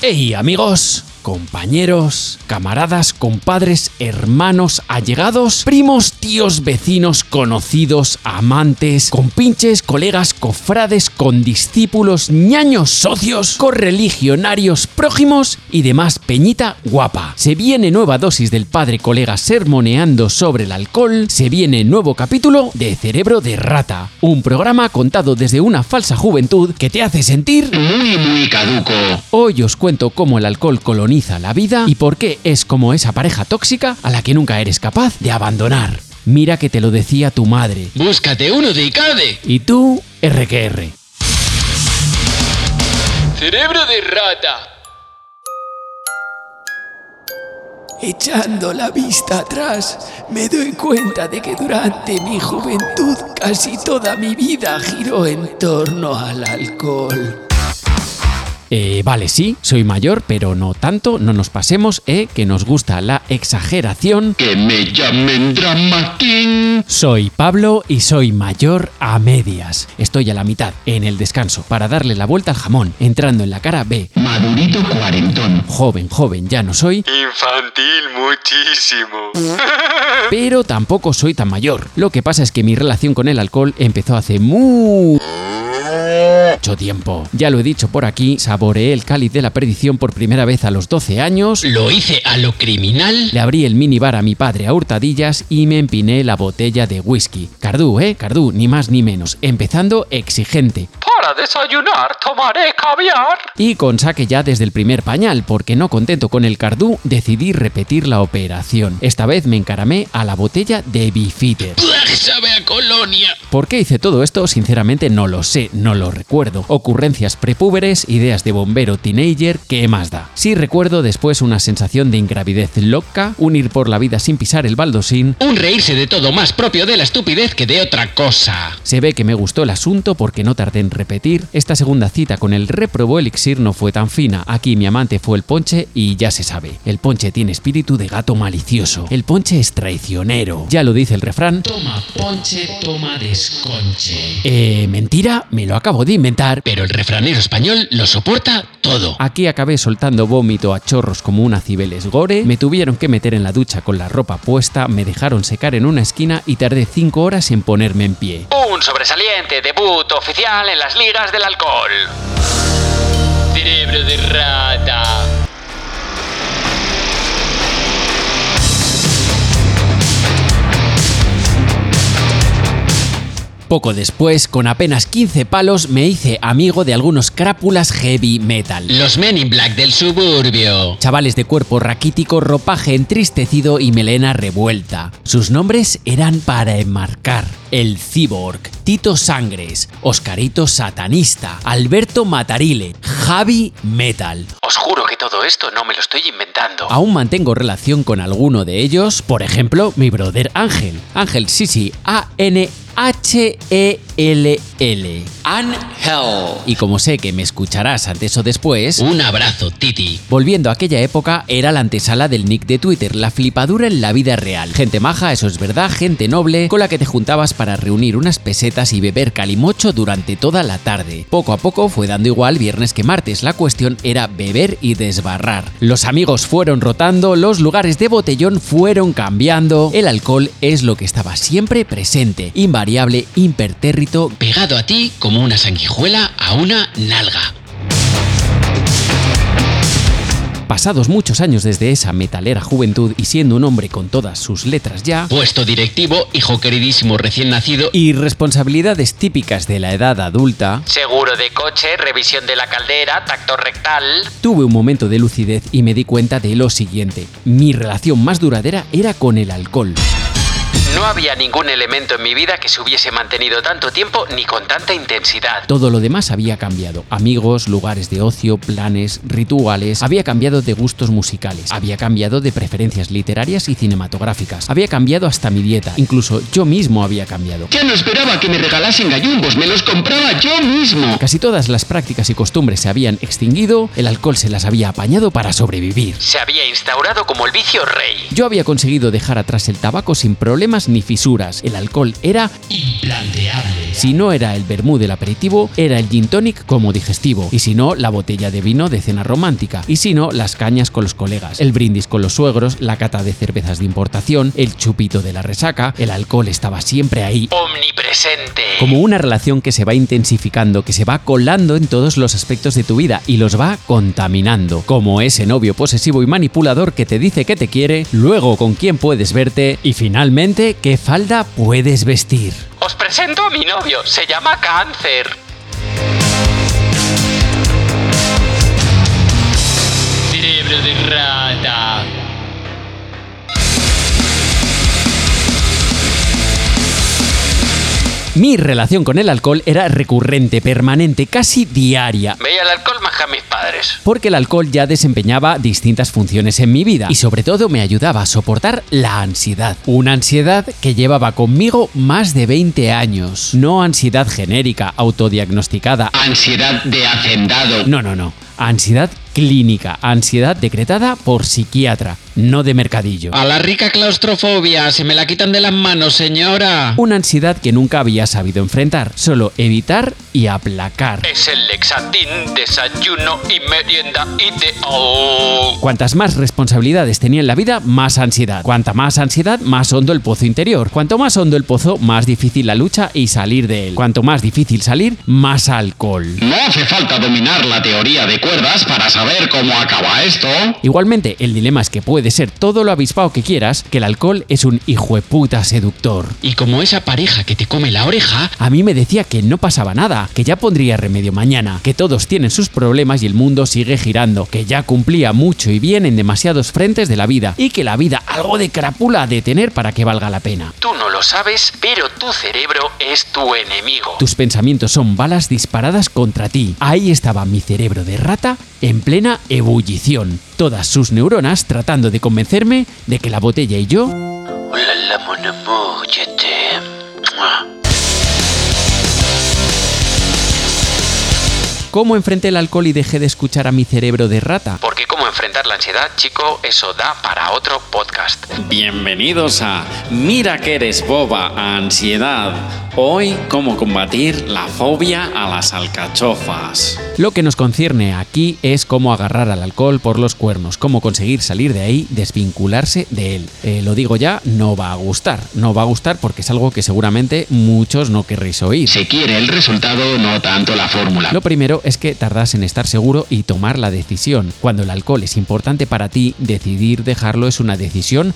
Hey amigos, compañeros, camaradas, compadres, hermanos, allegados, primos, tíos, vecinos, conocidos, amantes, compinches, colegas, cofrades, condiscípulos, ñaños, socios, correligionarios, prójimos y demás peñita guapa. Se viene nueva dosis del padre colega sermoneando sobre el alcohol, se viene nuevo capítulo de Cerebro de Rata, un programa contado desde una falsa juventud que te hace sentir Muy, muy caduco. Hoy os cuento cómo el alcohol coloniza la vida y por qué es como esa pareja tóxica a la que nunca eres capaz de abandonar. Mira que te lo decía tu madre. Búscate uno de ICADE. Y tú, RQR. Cerebro de rata. Echando la vista atrás, me doy cuenta de que durante mi juventud casi toda mi vida giró en torno al alcohol. Eh, vale, sí, soy mayor, pero no tanto, no nos pasemos, eh, que nos gusta la exageración. Que me llamen Drama King. Soy Pablo y soy mayor a medias. Estoy a la mitad, en el descanso, para darle la vuelta al jamón, entrando en la cara B. Madurito cuarentón. Joven, joven, ya no soy, Infantil muchísimo. pero tampoco soy tan mayor. Lo que pasa es que mi relación con el alcohol empezó hace mucho tiempo. Ya lo he dicho por aquí, saboreé el cáliz de la perdición por primera vez a los 12 años. Lo hice a lo criminal. Le abrí el minibar a mi padre a hurtadillas y me empiné la botella de whisky. Cardú, ¿eh? Cardú, ni más ni menos. Empezando exigente. Para desayunar tomaré caviar. Y con saque ya desde el primer pañal, porque no contento con el cardú, decidí repetir la operación. Esta vez me encaramé a la botella de Bifitter. ¿Por qué hice todo esto? Sinceramente no lo sé, no lo recuerdo. Ocurrencias prepúberes, ideas de bombero teenager, ¿qué más da? Sí recuerdo después una sensación de ingravidez loca, un ir por la vida sin pisar el baldosín. Un reírse de todo más propio de la estupidez que de otra cosa. Se ve que me gustó el asunto porque no tardé en repetir. Esta segunda cita con el reprobó elixir no fue tan fina. Aquí mi amante fue el ponche y ya se sabe. El ponche tiene espíritu de gato malicioso. El ponche es traicionero. Ya lo dice el refrán. Toma ponche, toma desconche. Eh, mentira, me lo acabo de inventar. Pero el refranero español lo soporta todo. Aquí acabé soltando vómito a chorros como una cibeles gore, me tuvieron que meter en la ducha con la ropa puesta, me dejaron secar en una esquina y tardé 5 horas en ponerme en pie. Un sobresaliente debut oficial en las ligas del alcohol. Cerebro de rata. Poco después, con apenas 15 palos, me hice amigo de algunos crápulas heavy metal. Los Men in Black del suburbio. Chavales de cuerpo raquítico, ropaje entristecido y melena revuelta. Sus nombres eran para enmarcar. El Cyborg, Tito Sangres, Oscarito Satanista, Alberto Matarile, Javi Metal. Os juro que todo esto no me lo estoy inventando. Aún mantengo relación con alguno de ellos, por ejemplo, mi brother Ángel. Ángel, sí, sí, H-E-L-L. Angel. Y como sé que me escucharás antes o después, Un abrazo, Titi. Volviendo a aquella época, era la antesala del nick de Twitter, la flipadura en la vida real. Gente maja, eso es verdad, gente noble, con la que te juntabas para reunir unas pesetas y beber calimocho durante toda la tarde. Poco a poco fue dando igual viernes que martes, la cuestión era beber y desbarrar. Los amigos fueron rotando, los lugares de botellón fueron cambiando, el alcohol es lo que estaba siempre presente, invariable, impertérrito, Pegado a ti como una sanguijuela a una nalga. Pasados muchos años desde esa metalera juventud y siendo un hombre con todas sus letras ya, Puesto directivo, hijo queridísimo recién nacido. y responsabilidades típicas de la edad adulta, Seguro de coche, revisión de la caldera, tacto rectal. tuve un momento de lucidez y me di cuenta de lo siguiente. Mi relación más duradera era con el alcohol. No había ningún elemento en mi vida que se hubiese mantenido tanto tiempo ni con tanta intensidad. Todo lo demás había cambiado. Amigos, lugares de ocio, planes, rituales. Había cambiado de gustos musicales. Había cambiado de preferencias literarias y cinematográficas. Había cambiado hasta mi dieta. Incluso yo mismo había cambiado. Ya no esperaba que me regalasen gallumbos, me los compraba yo mismo. Casi todas las prácticas y costumbres se habían extinguido, el alcohol se las había apañado para sobrevivir. Se había instaurado como el vicio rey. Yo había conseguido dejar atrás el tabaco sin problemas ni fisuras. El alcohol era Implanteables. Si no era el vermú del aperitivo, era el gin tonic como digestivo. Y si no, la botella de vino de cena romántica. Y si no, las cañas con los colegas, el brindis con los suegros, la cata de cervezas de importación, el chupito de la resaca, el alcohol estaba siempre ahí. Omnipresente. Como una relación que se va intensificando, que se va colando en todos los aspectos de tu vida y los va contaminando. Como ese novio posesivo y manipulador que te dice que te quiere, luego con quién puedes verte y finalmente qué falda puedes vestir. Os presento a mi novio, se llama Cáncer. Cerebro de. Mi relación con el alcohol era recurrente, permanente, casi diaria. Veía el alcohol más que a mis padres. Porque el alcohol ya desempeñaba distintas funciones en mi vida y sobre todo me ayudaba a soportar la ansiedad. Una ansiedad que llevaba conmigo más de 20 años. No ansiedad genérica, autodiagnosticada. Ansiedad de hacendado. No, no, no. Ansiedad clínica, ansiedad decretada por psiquiatra, no de mercadillo. A la rica claustrofobia, se me la quitan de las manos, señora. Una ansiedad que nunca había sabido enfrentar, solo evitar y aplacar. Es el Lexatin, desayuno y merienda ideal. Cuantas más responsabilidades tenía en la vida, más ansiedad. Cuanta más ansiedad, más hondo el pozo interior. Cuanto más hondo el pozo, más difícil la lucha y salir de él. Cuanto más difícil salir, más alcohol. No hace falta dominar la teoría de cuerdas para saber cómo acaba esto. Igualmente, el dilema es que puede ser todo lo avispado que quieras, que el alcohol es un hijueputa seductor. Y como esa pareja que te come la oreja, A mí me decía que no pasaba nada, que ya pondría remedio mañana, que todos tienen sus problemas y el mundo sigue girando, que ya cumplía mucho y bien en demasiados frentes de la vida y que la vida algo de crápula ha de tener para que valga la pena. tú no lo sabes, pero tu cerebro es tu enemigo. Tus pensamientos son balas disparadas contra ti. Ahí estaba mi cerebro de rata en plena ebullición, todas sus neuronas tratando de convencerme de que la botella y yo Hola, la ¿Cómo enfrenté el alcohol y dejé de escuchar a mi cerebro de rata? Porque cómo enfrentar la ansiedad, chico, eso da para otro podcast. Bienvenidos a Mira que eres boba, ansiedad. Hoy, cómo combatir la fobia a las alcachofas. Lo que nos concierne aquí es cómo agarrar al alcohol por los cuernos, cómo conseguir salir de ahí, desvincularse de él. Eh, lo digo ya, no va a gustar. No va a gustar porque es algo que seguramente muchos no querréis oír. Se quiere el resultado, no tanto la fórmula. Lo primero es que tardas en estar seguro y tomar la decisión. Cuando el alcohol es importante para ti, decidir dejarlo es una decisión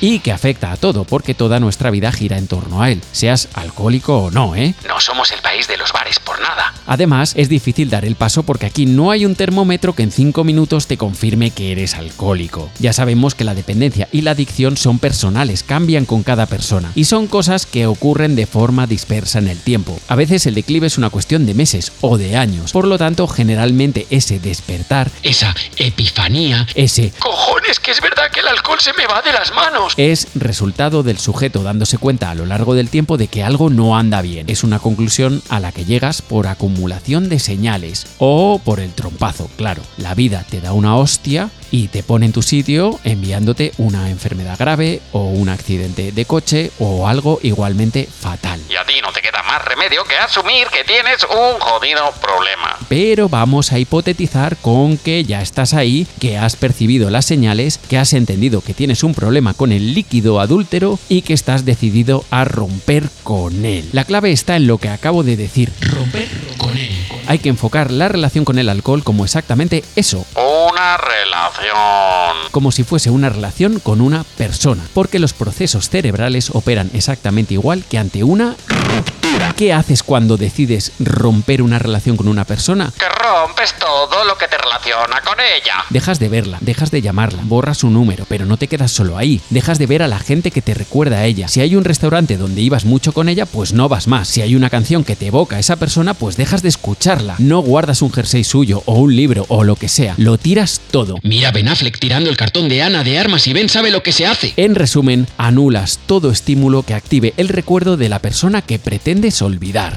y que afecta a todo, porque toda nuestra vida gira en torno a él, seas alcohólico o no, ¿eh? No somos el país de los bares por nada. Además, es difícil dar el paso porque aquí no hay un termómetro que en 5 minutos te confirme que eres alcohólico. Ya sabemos que la dependencia y la adicción son personales, cambian con cada persona y son cosas que ocurren de forma dispersa en el tiempo. A veces el declive es una cuestión de meses o de años, por lo tanto, generalmente ese despertar, Esa epifanía. ese Cojones, que es verdad que el alcohol se me va de las manos. es resultado del sujeto dándose cuenta a lo largo del tiempo de que algo no anda bien. Es una conclusión a la que llegas por acumulación de señales o por el trompazo, claro. La vida te da una hostia y te pone en tu sitio enviándote una enfermedad grave o un accidente de coche o algo igualmente fatal. Y a ti no te queda más remedio que asumir que tienes un jodido problema. Pero vamos a hipotetizar con que ya estás ahí, que has percibido las señales, que has entendido que tienes un problema con el líquido adúltero y que estás decidido a romper con él. La clave está en lo que acabo de decir. Romper con él. Hay que enfocar la relación con el alcohol como exactamente eso, Una relación. como si fuese una relación con una persona, porque los procesos cerebrales operan exactamente igual que ante una ruptura. ¿Qué haces cuando decides romper una relación con una persona? Que rompes todo lo que te relaciona con ella. Dejas de verla, dejas de llamarla, borras su número, pero no te quedas solo ahí. Dejas de ver a la gente que te recuerda a ella. Si hay un restaurante donde ibas mucho con ella, pues no vas más. Si hay una canción que te evoca a esa persona, pues dejas de escucharla. No guardas un jersey suyo o un libro o lo que sea. Lo tiras todo. Mira Ben Affleck tirando el cartón de Ana de armas y Ben sabe lo que se hace. En resumen, anulas todo estímulo que active el recuerdo de la persona que pretendes olvidar.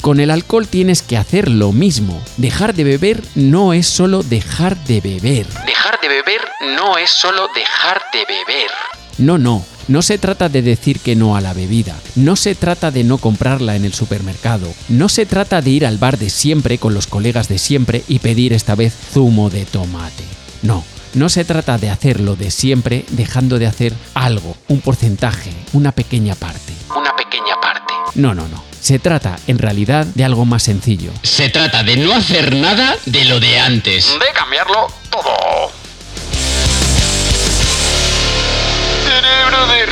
Con el alcohol tienes que hacer lo mismo. Dejar de beber no es solo dejar de beber. Dejar de beber no es solo dejar de beber. No, no. No se trata de decir que no a la bebida, no se trata de no comprarla en el supermercado, no se trata de ir al bar de siempre con los colegas de siempre y pedir esta vez zumo de tomate. No, no se trata de hacer lo de siempre dejando de hacer algo, un porcentaje, una pequeña parte. Una pequeña parte. No, no, no. Se trata, en realidad, de algo más sencillo. Se trata de no hacer nada de lo de antes. De cambiarlo todo. ¡Cerebro de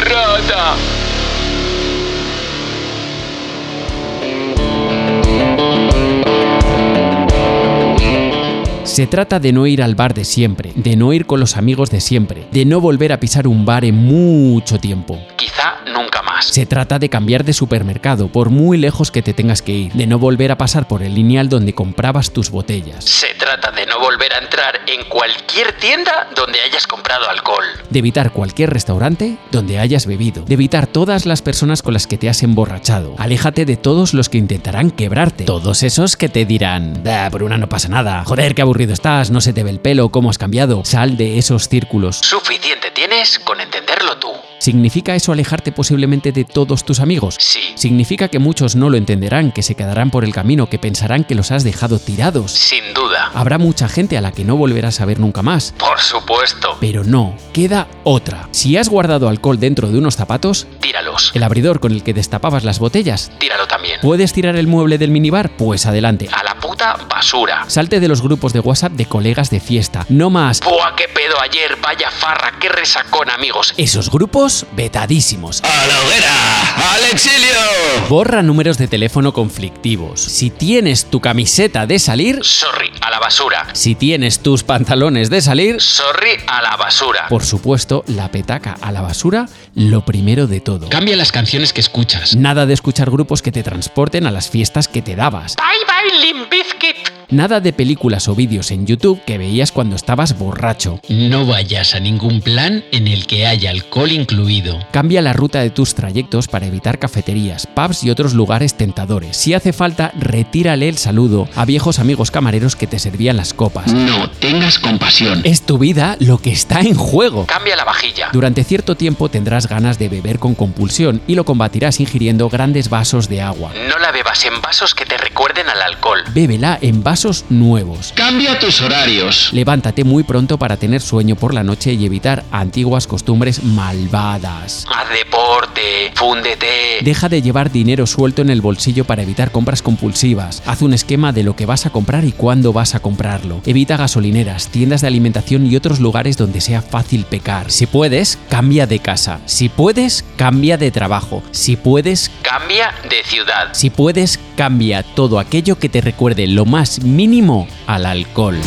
Se trata de no ir al bar de siempre, de no ir con los amigos de siempre, de no volver a pisar un bar en mucho tiempo. Quizá nunca más. Se trata de cambiar de supermercado, por muy lejos que te tengas que ir, de no volver a pasar por el lineal donde comprabas tus botellas, Se trata de no volver a entrar en cualquier tienda donde hayas comprado alcohol. de evitar cualquier restaurante donde hayas bebido, de evitar todas las personas con las que te has emborrachado. Aléjate de todos los que intentarán quebrarte, todos esos que te dirán, "Bah, por una no pasa nada, joder, qué aburrido estás, no se te ve el pelo, cómo has cambiado. Sal de esos círculos. Suficiente tienes con entenderlo. ¿Significa eso alejarte posiblemente de todos tus amigos? Sí. Significa que muchos no lo entenderán, que se quedarán por el camino, que pensarán que los has dejado tirados. Sin duda. Habrá mucha gente a la que no volverás a ver nunca más. Por supuesto. Pero no, queda otra. Si has guardado alcohol dentro de unos zapatos, Tíralos. el abridor con el que destapabas las botellas, Tíralo también. ¿puedes tirar el mueble del minibar? Pues adelante. A la puta basura. Salte de los grupos de WhatsApp de colegas de fiesta. No más. Buah, qué ayer. Vaya farra, qué resacón, amigos. Esos grupos vetadísimos. ¡A la hoguera! ¡Al exilio! Borra números de teléfono conflictivos. Si tienes tu camiseta de salir, Sorry, a la basura. si tienes tus pantalones de salir, Sorry, a la basura. por supuesto, la petaca a la basura, lo primero de todo. Cambia las canciones que escuchas. Nada de escuchar grupos que te transporten a las fiestas que te dabas. Bye bye, Limp Bizkit. Nada de películas o vídeos en YouTube que veías cuando estabas borracho. No vayas a ningún plan en el que haya alcohol incluido. Cambia la ruta de tus trayectos para evitar cafeterías, pubs y otros lugares tentadores. Si hace falta, retírale el saludo a viejos amigos camareros que te servían las copas. No tengas compasión. Es tu vida lo que está en juego. Cambia la vajilla. Durante cierto tiempo tendrás ganas de beber con compulsión y lo combatirás ingiriendo grandes vasos de agua. No la bebas en vasos que te recuerden al alcohol. Bébela en vasos nuevos. Cambia tus horarios. Levántate muy pronto para tener sueño por la noche y evitar antiguas costumbres malvadas. Haz deporte. Fúndete. Deja de llevar dinero suelto en el bolsillo para evitar compras compulsivas. Haz un esquema de lo que vas a comprar y cuándo vas a comprarlo. Evita gasolineras, tiendas de alimentación y otros lugares donde sea fácil pecar. Si puedes, cambia de casa. Si puedes, cambia de trabajo. Si puedes, Cambia de ciudad. si puedes, cambia todo aquello que te recuerde lo más mínimo al alcohol.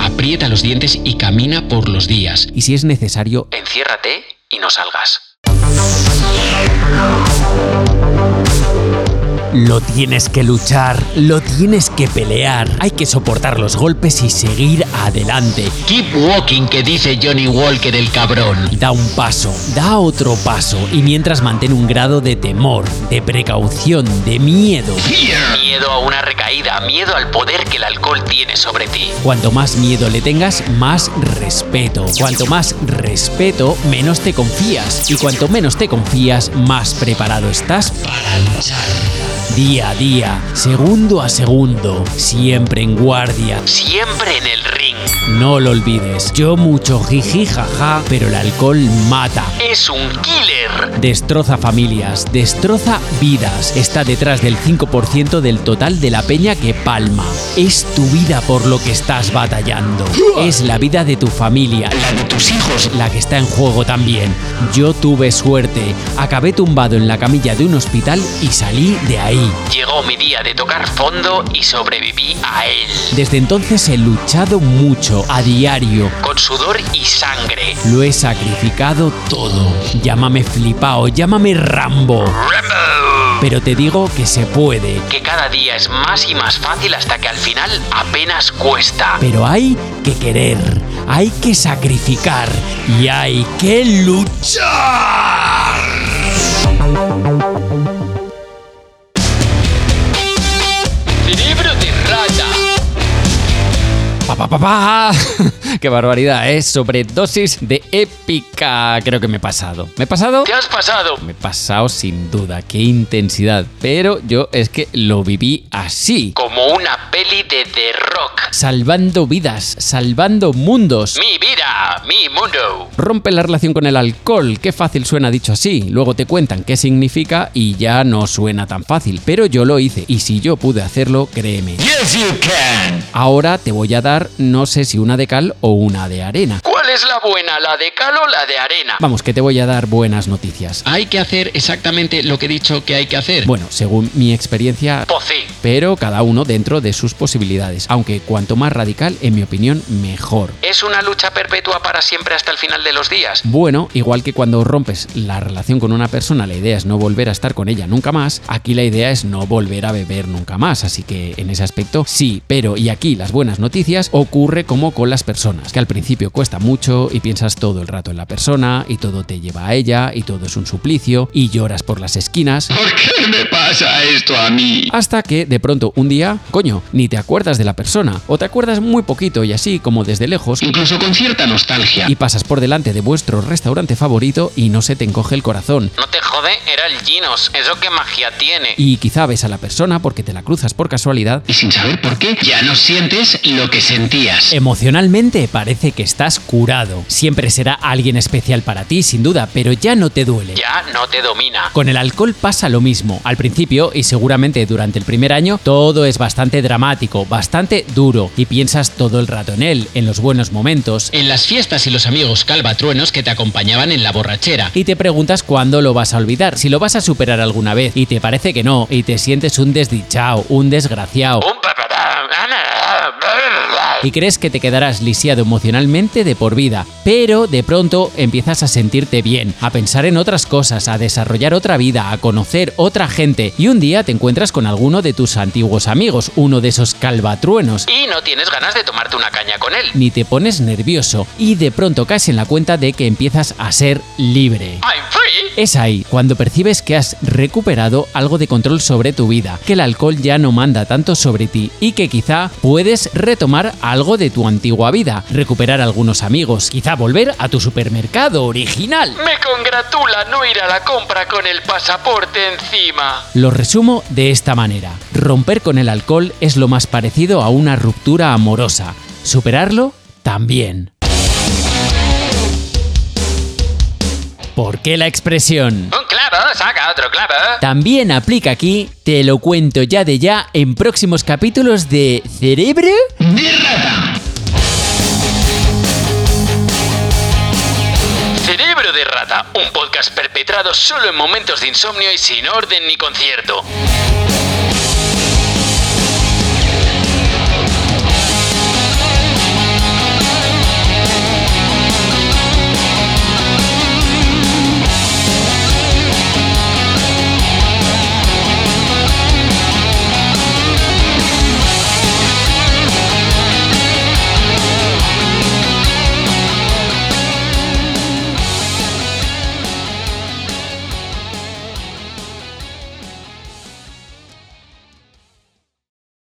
Aprieta los dientes y camina por los días. Y si es necesario, Enciérrate y no salgas. Lo tienes que luchar, lo tienes que pelear. Hay que soportar los golpes y seguir adelante. Keep walking, que dice Johnny Walker el cabrón. Da un paso, da otro paso y mientras mantén un grado de temor, de precaución, de miedo. Miedo a una recaída. Miedo al poder que el alcohol tiene sobre ti. Cuanto más miedo le tengas, más respeto. Cuanto más respeto, menos te confías. Y cuanto menos te confías, más preparado estás para luchar. Día a día, segundo a segundo, siempre en guardia. Siempre en el No lo olvides, yo mucho jiji jaja, pero el alcohol mata. Es un killer. Destroza familias, destroza vidas. Está detrás del 5% del total de la peña que palma. Es tu vida por lo que estás batallando. Es la vida de tu familia, la de tus hijos, la que está en juego también. Yo tuve suerte. Acabé tumbado en la camilla de un hospital y salí de ahí. Llegó mi día de tocar fondo y sobreviví a él. Desde entonces he luchado mucho, a diario. Con sudor y sangre. Lo he sacrificado todo. Llámame flipao, llámame Rambo. Rambo. Pero te digo que se puede. Que cada día es más y más fácil hasta que al final apenas cuesta. Pero hay que querer, hay que sacrificar y hay que luchar. Pa, pa, pa, pa. ¡Qué barbaridad! Es sobredosis de épica. Creo que me he pasado. ¿Me he pasado? ¿Te has pasado? Me he pasado sin duda. ¡Qué intensidad! Pero yo es que lo viví así. Como una peli de The Rock. Salvando vidas, salvando mundos. Mi vida, mi mundo. Rompe la relación con el alcohol. Qué fácil suena dicho así. Luego te cuentan qué significa y ya no suena tan fácil. Pero yo lo hice. Y si yo pude hacerlo, créeme. Yes, you can. Ahora te voy a dar, no sé si una de cal o una de arena. ¿Cuál es la buena, la de cal o la de arena? Vamos, que te voy a dar buenas noticias. Hay que hacer exactamente lo que he dicho que hay que hacer. Bueno, según mi experiencia, Pues sí. pero cada uno dentro de sus posibilidades. Aunque cuanto más radical, en mi opinión, mejor. ¿Es una lucha perpetua para siempre hasta el final de los días? Bueno, igual que cuando rompes la relación con una persona, la idea es no volver a estar con ella nunca más, aquí la idea es no volver a beber nunca más, así que en ese aspecto sí, pero y aquí las buenas noticias ocurre como con las personas, que al principio cuesta mucho y piensas todo el rato en la persona y todo te lleva a ella y todo es un suplicio y lloras por las esquinas. ¿Por qué me pasa esto a mí? Hasta que de pronto un día, coño, ni te acuerdas de la persona, o te acuerdas muy poquito y así como desde lejos, Incluso con cierta nostalgia. y pasas por delante de vuestro restaurante favorito y no se te encoge el corazón. No te jode, era el Ginos. ¿Eso qué magia tiene? Y quizá ves a la persona porque te la cruzas por casualidad. Y sin saber por qué, ya no sientes lo que sentías. Emocionalmente parece que estás curado. Siempre será alguien especial para ti, sin duda, pero ya no te duele. Ya no te domina. Con el alcohol pasa lo mismo. Al principio y seguramente durante el primer año todo es bastante dramático, bastante duro y piensas todo el rato en él, en los buenos momentos. En las fiestas y los amigos calvatruenos que te acompañaban en la borrachera. Y te preguntas cuándo lo vas a olvidar, si lo vas a superar alguna vez y te parece que no y te sientes un desdichado, un desgraciado. Un. Y crees que te quedarás lisiado emocionalmente de por vida, pero de pronto empiezas a sentirte bien, a pensar en otras cosas, a desarrollar otra vida, a conocer otra gente y un día te encuentras con alguno de tus antiguos amigos, uno de esos calvatruenos. Y no tienes ganas de tomarte una caña con él. Ni te pones nervioso y de pronto caes en la cuenta de que empiezas a ser libre. I'm free. Es ahí cuando percibes que has recuperado algo de control sobre tu vida, que el alcohol ya no manda tanto sobre ti y que quizá puedes retomar algo de tu antigua vida, recuperar algunos amigos, quizá volver a tu supermercado original. Me congratula no ir a la compra con el pasaporte encima. Lo resumo de esta manera. Romper con el alcohol es lo más parecido a una ruptura amorosa. Superarlo también. ¿Por qué la expresión? Un clavo, saca otro clavo. También aplica aquí, te lo cuento ya de ya en próximos capítulos de Cerebro De rata. Cerebro de rata, un podcast perpetrado solo en momentos de insomnio y sin orden ni concierto.